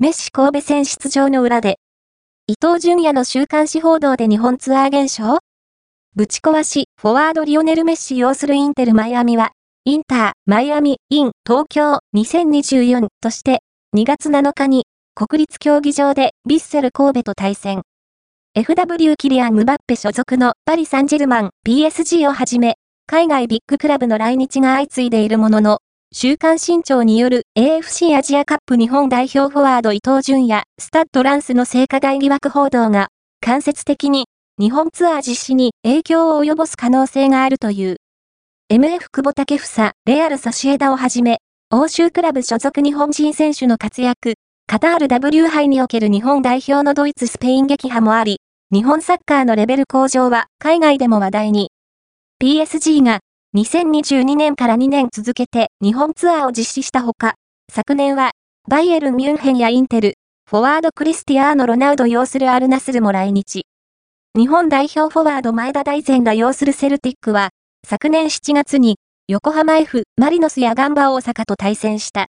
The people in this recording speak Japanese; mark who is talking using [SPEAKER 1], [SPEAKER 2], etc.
[SPEAKER 1] メッシ神戸戦出場の裏で、伊藤淳也の週刊誌報道で日本ツアー現象？ぶち壊し、フォワードリオネル・メッシ要するインテル・マイアミは、インター、マイアミ、イン、東京2024として、2月7日に、国立競技場でビッセル神戸と対戦。FW キリアン・ムバッペ所属のパリ・サンジェルマン、PSG をはじめ、海外ビッグクラブの来日が相次いでいるものの、週刊新潮による AFC アジアカップ日本代表フォワード伊藤淳也、スタッドランスの性加害疑惑報道が、間接的に日本ツアー実施に影響を及ぼす可能性があるという。MF 久保建英、レアルソシエダをはじめ、欧州クラブ所属日本人選手の活躍、カタール W 杯における日本代表のドイツスペイン撃破もあり、日本サッカーのレベル向上は海外でも話題に。PSG が2022年から2年続けて日本ツアーを実施したほか、昨年は、バイエルン・ミュンヘンやインテル、フォワード・クリスティアーノ・ロナウド擁するアルナスルも来日。日本代表フォワード前田大然が擁するセルティックは、昨年7月に、横浜 F、マリノスやガンバ大阪と対戦した。